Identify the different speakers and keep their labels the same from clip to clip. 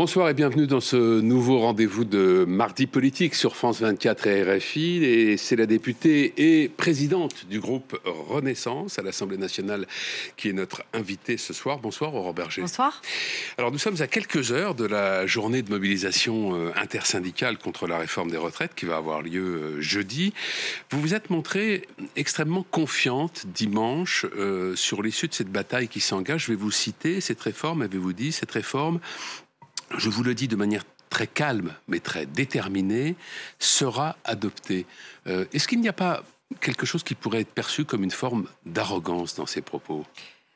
Speaker 1: Bonsoir et bienvenue dans ce nouveau rendez-vous de Mardi Politique sur France 24 et RFI. Et c'est la députée et présidente du groupe Renaissance à l'Assemblée nationale qui est notre invitée ce soir. Bonsoir Aurore Berger.
Speaker 2: Bonsoir.
Speaker 1: Alors nous sommes à quelques heures de la journée de mobilisation euh, intersyndicale contre la réforme des retraites qui va avoir lieu euh, jeudi. Vous vous êtes montrée extrêmement confiante dimanche euh, sur l'issue de cette bataille qui s'engage. Je vais vous citer cette réforme, avez-vous dit, cette réforme je vous le dis de manière très calme, mais très déterminée, sera adoptée. Euh, est-ce qu'il n'y a pas quelque chose qui pourrait être perçu comme une forme d'arrogance dans ces propos?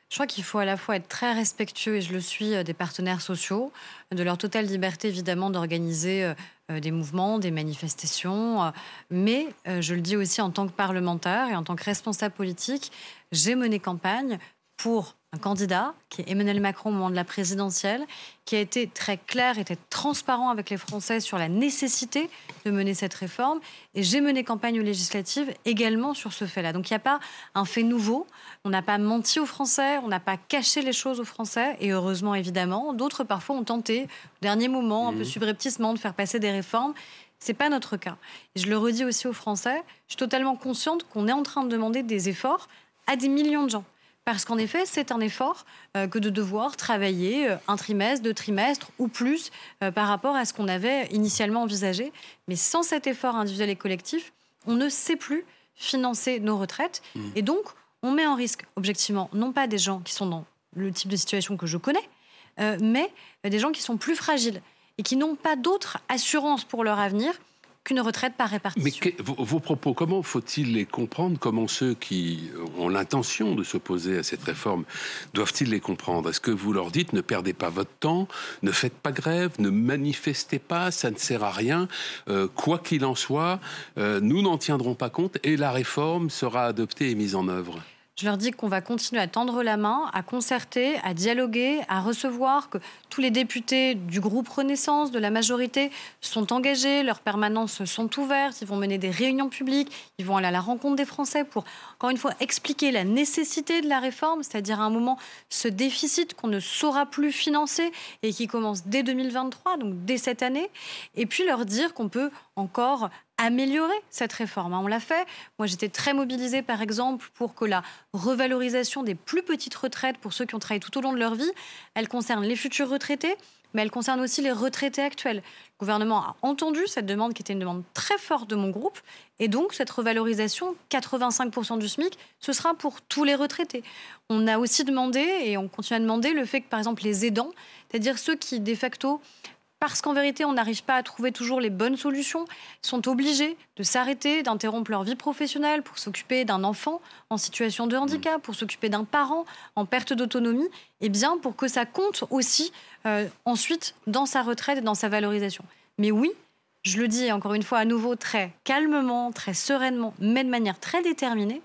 Speaker 2: Je crois qu'il faut à la fois être très respectueux, et je le suis, euh, des partenaires sociaux, de leur totale liberté évidemment d'organiser euh, des mouvements, des manifestations, mais je le dis aussi en tant que parlementaire et en tant que responsable politique, j'ai mené campagne pour un candidat, qui est Emmanuel Macron au moment de la présidentielle, qui a été très clair, était transparent avec les Français sur la nécessité de mener cette réforme. Et j'ai mené campagne législative également sur ce fait-là. Donc il n'y a pas un fait nouveau. On n'a pas menti aux Français, on n'a pas caché les choses aux Français. Et heureusement, évidemment, d'autres parfois ont tenté, au dernier moment, un peu mmh. subrepticement, de faire passer des réformes. C'est pas notre cas. Et je le redis aussi aux Français, je suis totalement consciente qu'on est en train de demander des efforts à des millions de gens. Parce qu'en effet, c'est un effort euh, que de devoir travailler euh, un trimestre, deux trimestres ou plus euh, par rapport à ce qu'on avait initialement envisagé. Mais sans cet effort individuel et collectif, on ne sait plus financer nos retraites. Mmh. Et donc, on met en risque, objectivement, non pas des gens qui sont dans le type de situation que je connais, mais des gens qui sont plus fragiles et qui n'ont pas d'autre assurance pour leur avenir qu'une retraite par répartition.
Speaker 1: Mais vos, propos, comment faut-il les comprendre? Comment ceux qui ont l'intention de s'opposer à cette réforme doivent-ils les comprendre? Est-ce que vous leur dites ne perdez pas votre temps, ne faites pas grève, ne manifestez pas, ça ne sert à rien, euh, quoi qu'il en soit, euh, nous n'en tiendrons pas compte et la réforme sera adoptée et mise en œuvre?
Speaker 2: Je leur dis qu'on va continuer à tendre la main, à concerter, à dialoguer, à recevoir, que tous les députés du groupe Renaissance, de la majorité, sont engagés, leurs permanences sont ouvertes, ils vont mener des réunions publiques, ils vont aller à la rencontre des Français pour, encore une fois, expliquer la nécessité de la réforme, c'est-à-dire à un moment ce déficit qu'on ne saura plus financer et qui commence dès 2023, donc dès cette année, et puis leur dire qu'on peut encore améliorer cette réforme. Hein. On l'a fait. Moi, j'étais très mobilisée, par exemple, pour que la revalorisation des plus petites retraites pour ceux qui ont travaillé tout au long de leur vie, elle concerne les futurs retraités, mais elle concerne aussi les retraités actuels. Le gouvernement a entendu cette demande qui était une demande très forte de mon groupe. Et donc, cette revalorisation, 85% du SMIC, ce sera pour tous les retraités. On a aussi demandé, et on continue à demander, le fait que, par exemple, les aidants, c'est-à-dire ceux qui, de facto, parce qu'en vérité, on n'arrive pas à trouver toujours les bonnes solutions, sont obligés de s'arrêter, d'interrompre leur vie professionnelle pour s'occuper d'un enfant en situation de handicap, pour s'occuper d'un parent en perte d'autonomie, et eh bien pour que ça compte aussi euh, ensuite dans sa retraite et dans sa valorisation. Mais oui, je le dis encore une fois à nouveau très calmement, très sereinement, mais de manière très déterminée,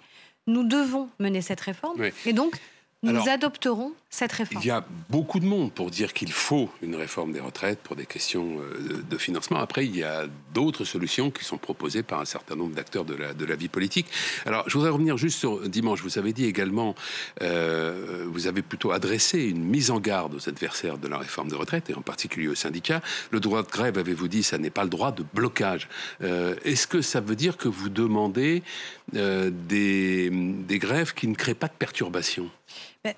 Speaker 2: nous devons mener cette réforme. Et donc, nous adopterons cette réforme.
Speaker 1: Il y a beaucoup de monde pour dire qu'il faut une réforme des retraites pour des questions euh, de financement. Après, il y a d'autres solutions qui sont proposées par un certain nombre d'acteurs de la, de la vie politique. Alors, je voudrais revenir juste sur dimanche. Vous avez dit également, euh, vous avez plutôt adressé une mise en garde aux adversaires de la réforme des retraites, et en particulier aux syndicats. Le droit de grève, avez-vous dit, ça n'est pas le droit de blocage. Euh, est-ce que ça veut dire que vous demandez des, des grèves qui ne créent pas de perturbations?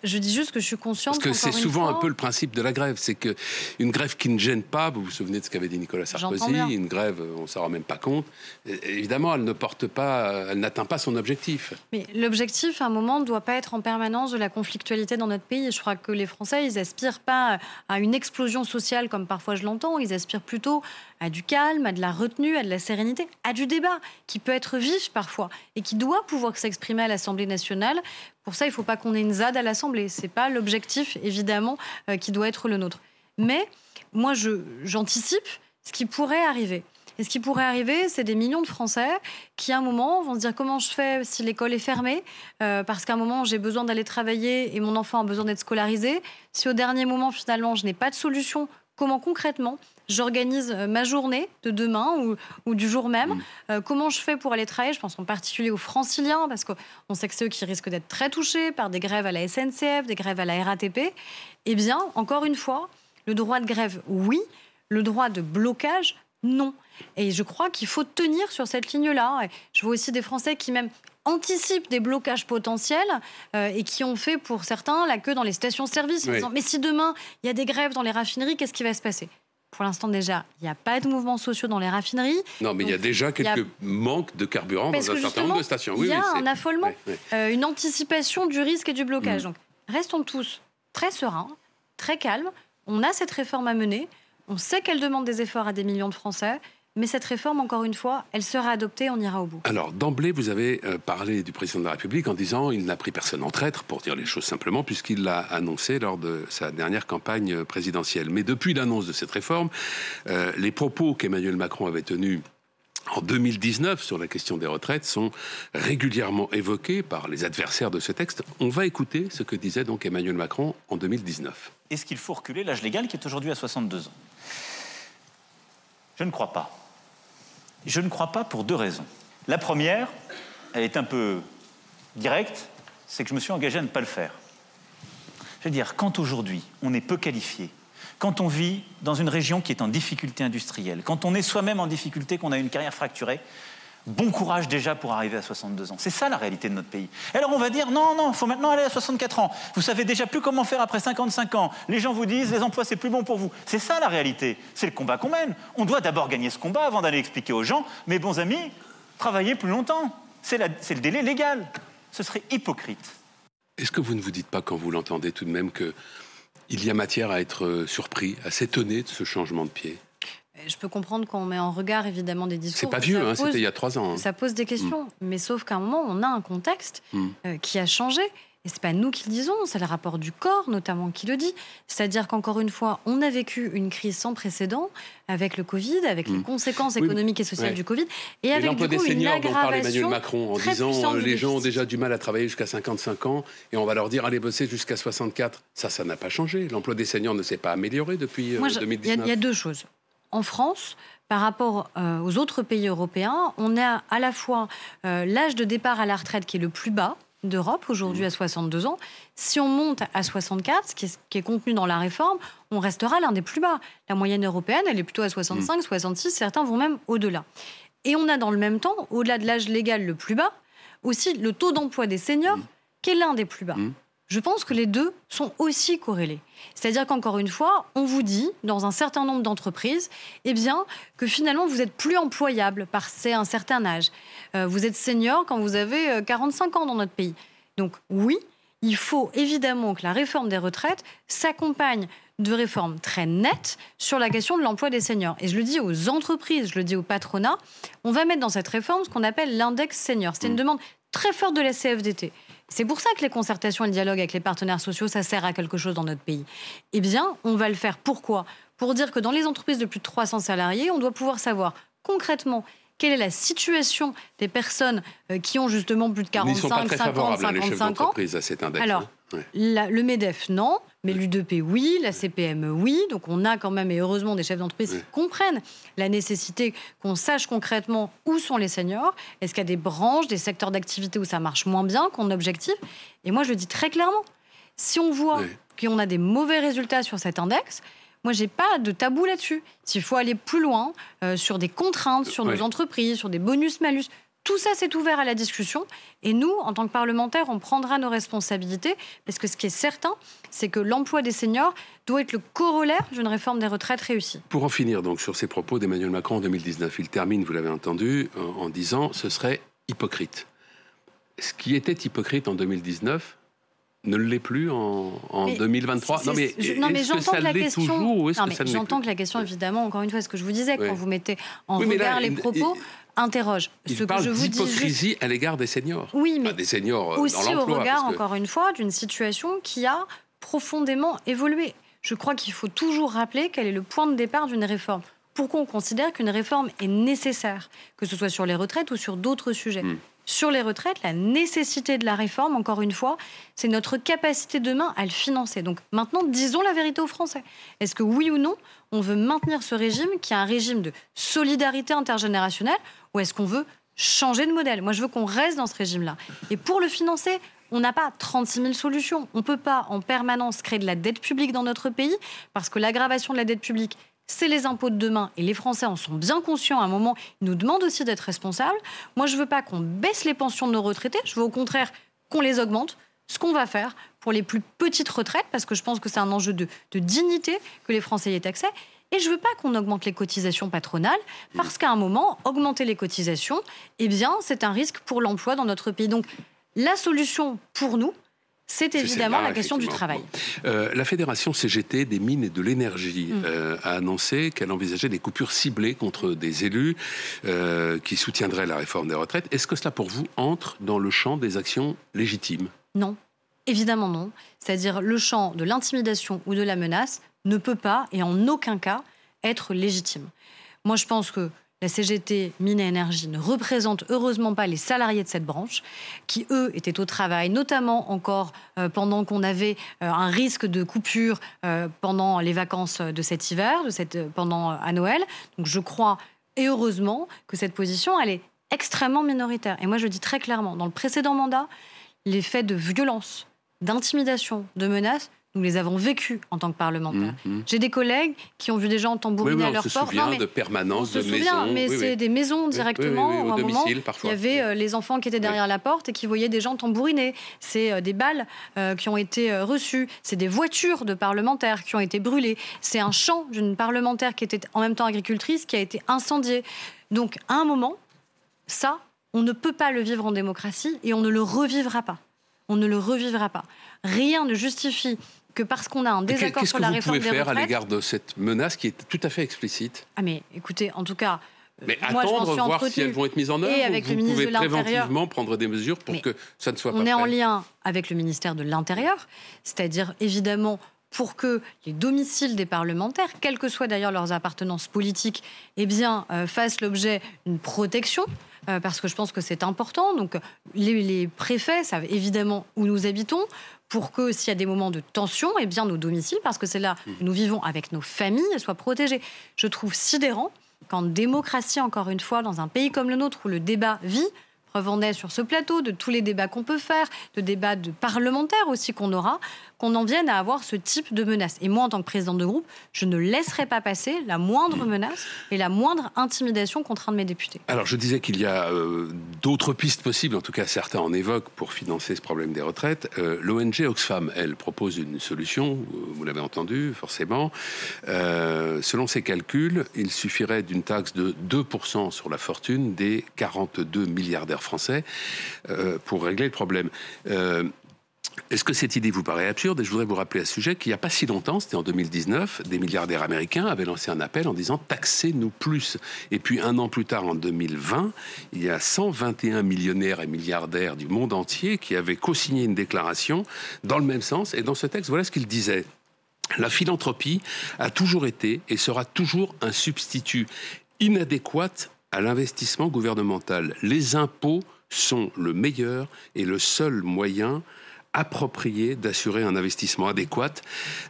Speaker 2: Je dis juste que je suis consciente.
Speaker 1: Parce que c'est souvent un peu le principe de la grève, c'est que une grève qui ne gêne pas. Vous vous souvenez de ce qu'avait dit Nicolas Sarkozy Une grève, on s'en rend même pas compte. évidemment, elle ne porte pas, elle n'atteint pas son objectif.
Speaker 2: Mais l'objectif, à un moment, ne doit pas être en permanence de la conflictualité dans notre pays. Je crois que les Français, ils aspirent pas à une explosion sociale comme parfois je l'entends. Ils aspirent plutôt à du calme, à de la retenue, à de la sérénité, à du débat qui peut être vif parfois et qui doit pouvoir s'exprimer à l'Assemblée nationale. Pour ça, il ne faut pas qu'on ait une ZAD à l'Assemblée. Ce n'est pas l'objectif, évidemment, euh, qui doit être le nôtre. Mais moi, j'anticipe ce qui pourrait arriver. Et ce qui pourrait arriver, c'est des millions de Français qui, à un moment, vont se dire comment je fais si l'école est fermée, euh, parce qu'à un moment, j'ai besoin d'aller travailler et mon enfant a besoin d'être scolarisé. Si au dernier moment, finalement, je n'ai pas de solution, comment concrètement j'organise euh, ma journée de demain ou, du jour même. Mm. Euh, comment je fais pour aller travailler? Je pense en particulier aux franciliens, parce qu'on sait que c'est eux qui risquent d'être très touchés par des grèves à la SNCF, des grèves à la RATP. Eh bien, encore une fois, le droit de grève, oui. Le droit de blocage, non. Et je crois qu'il faut tenir sur cette ligne-là. Je vois aussi des Français qui même anticipent des blocages potentiels euh, et qui ont fait pour certains la queue dans les stations-service en disant mais si demain il y a des grèves dans les raffineries, qu'est-ce qui va se passer? Pour l'instant, déjà, il n'y a pas de mouvements sociaux dans les raffineries.
Speaker 1: Non, mais il y a déjà quelques manques de carburant dans un certain nombre de stations.
Speaker 2: il y a un affolement, euh, une anticipation du risque et du blocage. Mm. Donc, restons tous très sereins, très calmes. On a cette réforme à mener. On sait qu'elle demande des efforts à des millions de Français. Mais cette réforme, encore une fois, elle sera adoptée, on ira au bout.
Speaker 1: Alors, d'emblée, vous avez euh, parlé du président de la République en disant il n'a pris personne en traître, pour dire les choses simplement, puisqu'il l'a annoncé lors de sa dernière campagne présidentielle. Mais depuis l'annonce de cette réforme, euh, les propos qu'Emmanuel Macron avait tenus en 2019 sur la question des retraites sont régulièrement évoqués par les adversaires de ce texte. On va écouter ce que disait donc Emmanuel Macron en 2019.
Speaker 3: Est-ce qu'il faut reculer l'âge légal qui est aujourd'hui à 62 ans? Je ne crois pas. Je ne crois pas pour deux raisons. La première, elle est un peu directe, c'est que je me suis engagé à ne pas le faire. Je veux dire, quand aujourd'hui on est peu qualifié, quand on vit dans une région qui est en difficulté industrielle, quand on est soi-même en difficulté, qu'on a une carrière fracturée, bon courage déjà pour arriver à 62 ans. C'est ça la réalité de notre pays. Alors on va dire non, non, il faut maintenant aller à 64 ans. Vous savez déjà plus comment faire après 55 ans. Les gens vous disent les emplois c'est plus bon pour vous. C'est ça la réalité. C'est le combat qu'on mène. On doit d'abord gagner ce combat avant d'aller expliquer aux gens, mes bons amis, travaillez plus longtemps. C'est le délai légal. Ce serait hypocrite.
Speaker 1: Est-ce que vous ne vous dites pas quand vous l'entendez tout de même que il y a matière à être surpris, à s'étonner de ce changement de pied
Speaker 2: je peux comprendre qu'on met en regard évidemment des discours.
Speaker 1: C'est pas vieux, hein, c'était il y a trois ans. Hein.
Speaker 2: Ça pose des questions, mm. mais sauf qu'à un moment, on a un contexte mm. euh, qui a changé. Et c'est pas nous qui le disons, c'est le rapport du corps notamment qui le dit. C'est-à-dire qu'encore une fois, on a vécu une crise sans précédent avec le Covid, avec les mm. conséquences économiques et sociales du Covid,
Speaker 1: et, avec du coup, des seniors une dont parle Emmanuel Macron en disant euh, les gens ont déjà du mal à travailler jusqu'à 55 ans et on va leur dire allez bosser jusqu'à 64. Ça, ça n'a pas changé. L'emploi des seniors ne s'est pas amélioré depuis 2019.
Speaker 2: Il y, a deux choses en France, par rapport euh, aux autres pays européens, on a à la fois euh, l'âge de départ à la retraite qui est le plus bas d'Europe, aujourd'hui à 62 ans. Si on monte à 64, ce qui est, contenu dans la réforme, on restera l'un des plus bas. La moyenne européenne, elle est plutôt à 65, 66, certains vont même au-delà. Et on a dans le même temps, au-delà de l'âge légal le plus bas, aussi le taux d'emploi des seniors, qui est l'un des plus bas. Mmh je pense que les deux sont aussi corrélés. C'est-à-dire qu'encore une fois, on vous dit, dans un certain nombre d'entreprises, eh bien, que finalement, vous êtes plus employable par un certain âge. Euh, vous êtes senior quand vous avez 45 euh, ans dans notre pays. Donc oui, il faut évidemment que la réforme des retraites s'accompagne de réformes très nettes sur la question de l'emploi des seniors. Et je le dis aux entreprises, je le dis au patronat, on va mettre dans cette réforme ce qu'on appelle l'index senior. C'est une mmh. demande très forte de la CFDT. C'est pour ça que les concertations et le dialogue avec les partenaires sociaux, ça sert à quelque chose dans notre pays. Eh bien, on va le faire. Pourquoi? Pour dire que dans les entreprises de plus de 300 salariés, on doit pouvoir savoir concrètement quelle est la situation des personnes euh, qui ont justement plus de 45, 50, 55 ans.
Speaker 1: À cet index,
Speaker 2: Alors, hein. le MEDEF, non. Mais l'UDP, oui, la CPM, oui. Donc on a quand même, et heureusement, des chefs d'entreprise qui comprennent la nécessité qu'on sache concrètement où sont les seniors. Est-ce qu'il y a des branches, des secteurs d'activité où ça marche moins bien qu'on objective? Et moi, je le dis très clairement. Si on voit qu'on a des mauvais résultats sur cet index, moi, j'ai pas de tabou là-dessus. S'il faut aller plus loin euh, sur des contraintes, sur nos entreprises, sur des bonus-malus, tout ça, c'est ouvert à la discussion. Et nous, en tant que parlementaires, on prendra nos responsabilités. Parce que ce qui est certain, c'est que l'emploi des seniors doit être le corollaire d'une réforme des retraites réussie.
Speaker 1: Pour en finir donc sur ces propos d'Emmanuel Macron en 2019, il termine, vous l'avez entendu, en disant ce serait hypocrite. Ce qui était hypocrite en 2019, ne l'est plus en, 2023
Speaker 2: Non mais, non, mais j'entends que la question. J'entends que la question, évidemment, encore une fois, ce que je vous disais, quand vous mettez en regard les propos, interroge.
Speaker 1: Il ce parle que je vous d'hypocrisie à l'égard des seniors.
Speaker 2: Oui, mais
Speaker 1: des seniors
Speaker 2: euh, aussi au regard, encore une fois, d'une situation qui a profondément évolué. Je crois qu'il faut toujours rappeler quel est le point de départ d'une réforme. pourquoi on considère qu'une réforme est nécessaire, que ce soit sur les retraites ou sur d'autres sujets? Hmm. Sur les retraites, la nécessité de la réforme, encore une fois, c'est notre capacité demain à le financer. Donc maintenant, disons la vérité aux Français. Est-ce que oui ou non, on veut maintenir ce régime qui est un régime de solidarité intergénérationnelle ou est-ce qu'on veut changer de modèle? Moi, je veux qu'on reste dans ce régime-là. Et pour le financer, on n'a pas 36 000 solutions. On ne peut pas en permanence créer de la dette publique dans notre pays parce que l'aggravation de la dette publique, c'est les impôts de demain et les Français en sont bien conscients. À un moment, ils nous demandent aussi d'être responsables. Moi, je ne veux pas qu'on baisse les pensions de nos retraités. Je veux au contraire qu'on les augmente. Ce qu'on va faire pour les plus petites retraites, parce que je pense que c'est un enjeu de, dignité que les Français y aient accès. Et je ne veux pas qu'on augmente les cotisations patronales, parce qu'à un moment, augmenter les cotisations, eh bien, c'est un risque pour l'emploi dans notre pays. Donc, la solution pour nous, c'est évidemment la question du travail.
Speaker 1: Euh, la Fédération CGT des mines et de l'énergie mm. euh, a annoncé qu'elle envisageait des coupures ciblées contre des élus euh, qui soutiendraient la réforme des retraites. Est-ce que cela, pour vous, entre dans le champ des actions légitimes?
Speaker 2: Non, évidemment non. C'est-à-dire le champ de l'intimidation ou de la menace ne peut pas et en aucun cas être légitime. Moi, je pense que la CGT Mine et Énergie ne représente heureusement pas les salariés de cette branche, qui eux étaient au travail, notamment encore euh, pendant qu'on avait euh, un risque de coupure euh, pendant les vacances de cet hiver, de cette, pendant à Noël. Donc je crois, et heureusement, que cette position, elle est extrêmement minoritaire. Et moi, je dis très clairement, dans le précédent mandat, les faits de violence, d'intimidation, de menaces nous les avons vécus en tant que parlementaires. Mmh, mmh. J'ai des collègues qui ont vu des gens tambouriner à leur porte.
Speaker 1: On se souvient de permanence,
Speaker 2: de
Speaker 1: maisons.
Speaker 2: mais c'est des maisons directement. au domicile, parfois. Il y avait euh, les enfants qui étaient derrière la porte et qui voyaient des gens tambouriner. C'est euh, des balles euh, qui ont été reçues. C'est des voitures de parlementaires qui ont été brûlées. C'est un champ d'une parlementaire qui était en même temps agricultrice qui a été incendié. Donc, à un moment, ça, on ne peut pas le vivre en démocratie et on ne le revivra pas. On ne le revivra pas. Rien ne justifie que parce qu'on a un désaccord sur la réforme
Speaker 1: Qu'est-ce que vous pouvez faire à l'égard de cette menace qui est tout à fait explicite?
Speaker 2: Ah mais écoutez, en tout cas...
Speaker 1: Euh, mais moi, attendre, voir si elles vont être mises en œuvre, avec ou vous pouvez préventivement prendre des mesures pour que ça ne soit
Speaker 2: pas
Speaker 1: On
Speaker 2: est en lien avec le ministère de l'Intérieur, c'est-à-dire évidemment pour que les domiciles des parlementaires, quelles que soient d'ailleurs leurs appartenances politiques, eh bien, euh, fassent l'objet d'une protection. Euh, parce que je pense que c'est important. Donc, les, les, préfets savent évidemment où nous habitons pour que s'il y a des moments de tension, eh bien nos domiciles, parce que c'est là où nous vivons avec nos familles, soient protégés. Je trouve sidérant qu'en démocratie, encore une fois, dans un pays comme le nôtre où le débat vit, preuve en est sur ce plateau, de tous les débats qu'on peut faire, de débats de parlementaires aussi qu'on aura, qu'on en vienne à avoir ce type de menace. Et moi, en tant que président de groupe, je ne laisserai pas passer la moindre menace et la moindre intimidation contre un de mes députés.
Speaker 1: Alors, je disais qu'il y a euh, d'autres pistes possibles, en tout cas certains en évoquent, pour financer ce problème des retraites. Euh, L'ONG Oxfam, elle, propose une solution, euh, vous l'avez entendu, forcément. selon ses calculs, il suffirait d'une taxe de 2% sur la fortune des 42 milliardaires français pour régler le problème. Est-ce que cette idée vous paraît absurde? Et je voudrais vous rappeler à ce sujet qu'il n'y a pas si longtemps, c'était en 2019, des milliardaires américains avaient lancé un appel en disant taxez-nous plus. Et puis un an plus tard, en 2020, il y a 121 millionnaires et milliardaires du monde entier qui avaient co-signé une déclaration dans le même sens. Et dans ce texte, voilà ce qu'ils disaient. La philanthropie a toujours été et sera toujours un substitut inadéquat à l'investissement gouvernemental. Les impôts sont le meilleur et le seul moyen approprié d'assurer un investissement adéquat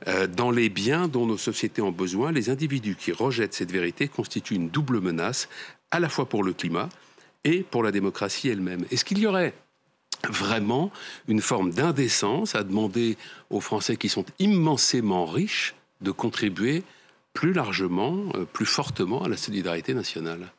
Speaker 1: euh, dans les biens dont nos sociétés ont besoin. Les individus qui rejettent cette vérité constituent une double menace, à la fois pour le climat et pour la démocratie elle-même. Est-ce qu'il y aurait vraiment une forme d'indécence à demander aux Français qui sont immensément riches de contribuer plus largement, euh, plus fortement à la solidarité nationale?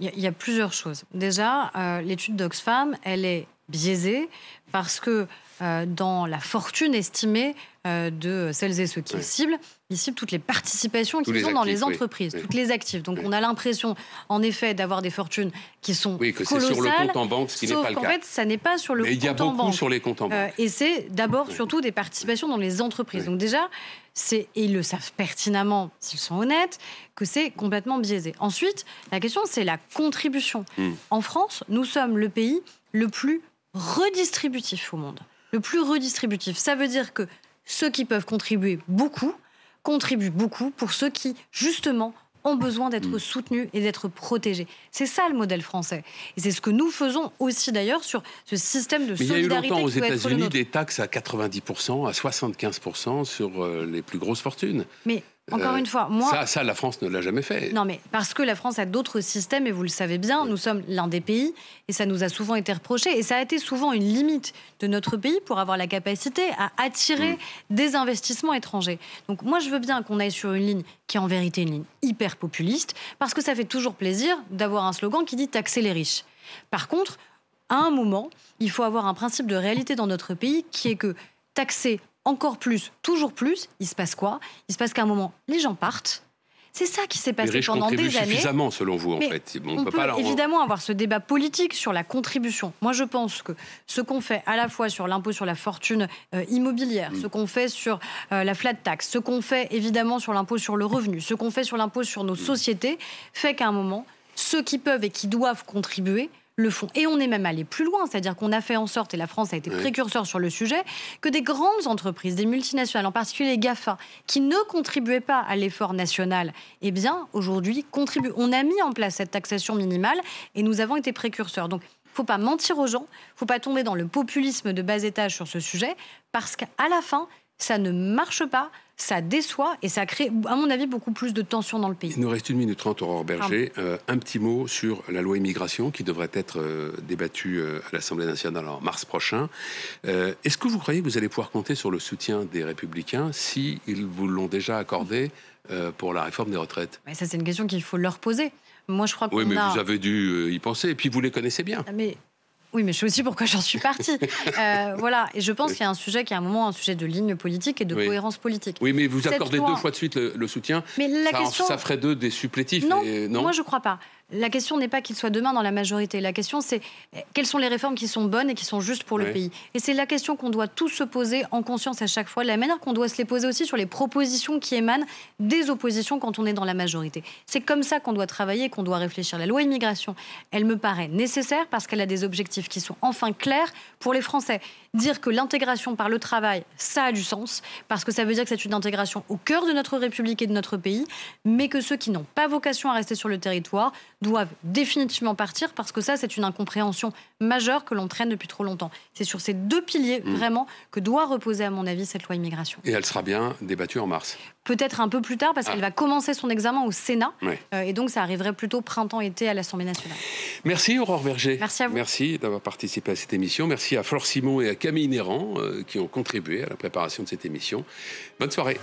Speaker 2: Il y, a plusieurs choses. Déjà, euh, l'étude d'Oxfam, elle est biaisée parce que euh, dans la fortune estimée de celles et ceux qui ciblent. Ils ciblent toutes les participations qui sont dans les entreprises, toutes les actifs. Donc on a l'impression, en effet, d'avoir des fortunes qui sont
Speaker 1: oui, que c'est sur le compte en banque, ce qui n'est pas le cas.
Speaker 2: En fait, ça n'est pas sur le
Speaker 1: Mais
Speaker 2: compte en banque.
Speaker 1: Il y a beaucoup sur les comptes en banque.
Speaker 2: Euh, et c'est d'abord surtout des participations dans les entreprises. Donc déjà, c'est et ils le savent pertinemment, s'ils sont honnêtes, que c'est complètement biaisé. Ensuite, la question, c'est la contribution. Hmm. En France, nous sommes le pays le plus redistributif au monde le plus redistributif. Ça veut dire que ceux qui peuvent contribuer beaucoup contribuent beaucoup pour ceux qui, justement, ont besoin d'être
Speaker 1: Mm.
Speaker 2: soutenus et d'être protégés. C'est ça le modèle français. Et c'est ce que nous faisons aussi d'ailleurs sur ce système de
Speaker 1: Mais il y a eu
Speaker 2: solidarité
Speaker 1: longtemps aux États-Unis des taxes à 90%, à 75% sur euh, les plus grosses fortunes.
Speaker 2: Mais encore
Speaker 1: Euh,
Speaker 2: une fois, moi,
Speaker 1: Ça, ça, la France ne l'a jamais fait.
Speaker 2: Non, mais parce que la France a d'autres systèmes, et vous le savez bien, nous sommes l'un des pays, et ça nous a souvent été reproché, et ça a été souvent une limite de notre pays pour avoir la capacité à attirer des investissements étrangers. Donc moi, je veux bien qu'on aille sur une ligne qui est en vérité une ligne hyper populiste, parce que ça fait toujours plaisir d'avoir un slogan qui dit taxer les riches. Par contre, à un moment, il faut avoir un principe de réalité dans notre pays qui est que taxer encore plus, toujours plus, il se passe quoi? Il se passe qu'à un moment, les gens partent. C'est ça qui s'est
Speaker 1: Les
Speaker 2: passé
Speaker 1: riches
Speaker 2: pendant des années.
Speaker 1: suffisamment, selon vous, en
Speaker 2: Mais
Speaker 1: fait. Bon,
Speaker 2: On,
Speaker 1: peut
Speaker 2: peut,
Speaker 1: pas leur-
Speaker 2: évidemment avoir ce débat politique sur la contribution. Moi, je pense que ce qu'on fait à la fois sur l'impôt sur la fortune euh, immobilière,
Speaker 1: Mm.
Speaker 2: ce qu'on fait sur euh, la flat tax, ce qu'on fait évidemment sur l'impôt sur le revenu, ce qu'on fait sur l'impôt sur
Speaker 1: Mm.
Speaker 2: nos sociétés, fait qu'à un moment, ceux qui peuvent et qui doivent contribuer le font. Et on est même allé plus loin, c'est-à-dire qu'on a fait en sorte, et la France a été précurseur sur le sujet, que des grandes entreprises, des multinationales, en particulier les GAFA, qui ne contribuaient pas à l'effort national, eh bien, aujourd'hui, contribuent. On a mis en place cette taxation minimale et nous avons été précurseurs. Donc, il ne faut pas mentir aux gens, il ne faut pas tomber dans le populisme de bas étage sur ce sujet, parce qu'à la fin, ça ne marche pas, ça déçoit et ça crée, à mon avis, beaucoup plus de tensions dans le pays.
Speaker 1: Il nous reste une minute trente, Aurore Berger. Euh, un petit mot sur la loi immigration qui devrait être euh, débattue euh, à l'Assemblée nationale en mars prochain. Est-ce que vous croyez que vous allez pouvoir compter sur le soutien des Républicains si ils vous l'ont déjà accordé pour la réforme des retraites?
Speaker 2: Mais ça, c'est une question qu'il faut leur poser. Moi, je crois
Speaker 1: Oui, mais
Speaker 2: a...
Speaker 1: vous avez dû y penser. Et puis vous les connaissez bien.
Speaker 2: Ah, Mais oui, mais je sais aussi pourquoi j'en suis partie. Euh, voilà, et je pense qu'il y a un sujet qui est à un moment un sujet de ligne politique et de
Speaker 1: Oui.
Speaker 2: cohérence politique.
Speaker 1: Oui, mais vous
Speaker 2: Cette
Speaker 1: accordez
Speaker 2: loi-
Speaker 1: deux fois de suite le, le soutien.
Speaker 2: Mais la
Speaker 1: ça,
Speaker 2: question,
Speaker 1: ça ferait d'eux des supplétifs.
Speaker 2: non,
Speaker 1: et-
Speaker 2: moi je crois pas. La question n'est pas qu'il soit demain dans la majorité. La question c'est eh, quelles sont les réformes qui sont bonnes et qui sont justes pour le pays? Et c'est la question qu'on doit tous se poser en conscience à chaque fois, de la manière qu'on doit se les poser aussi sur les propositions qui émanent des oppositions quand on est dans la majorité. C'est comme ça qu'on doit travailler, qu'on doit réfléchir. La loi immigration, elle me paraît nécessaire parce qu'elle a des objectifs qui sont enfin clairs pour les Français. Dire que l'intégration par le travail, ça a du sens, parce que ça veut dire que c'est une intégration au cœur de notre République et de notre pays, mais que ceux qui n'ont pas vocation à rester sur le territoire doivent définitivement partir, parce que ça, c'est une incompréhension majeure que l'on traîne depuis trop longtemps. C'est sur ces deux piliers,
Speaker 1: Mm.
Speaker 2: vraiment, que doit reposer, à mon avis, cette loi immigration.
Speaker 1: Et elle sera bien débattue en mars.
Speaker 2: Peut-être un peu plus tard, parce
Speaker 1: Ah.
Speaker 2: qu'elle va commencer son examen au Sénat, euh, et donc ça arriverait plutôt printemps-été à l'Assemblée nationale.
Speaker 1: Merci Aurore Berger.
Speaker 2: Merci à vous.
Speaker 1: Merci d'avoir participé à cette émission. Merci à Flore Simon et à Camille Néran euh, qui ont contribué à la préparation de cette émission. Bonne soirée.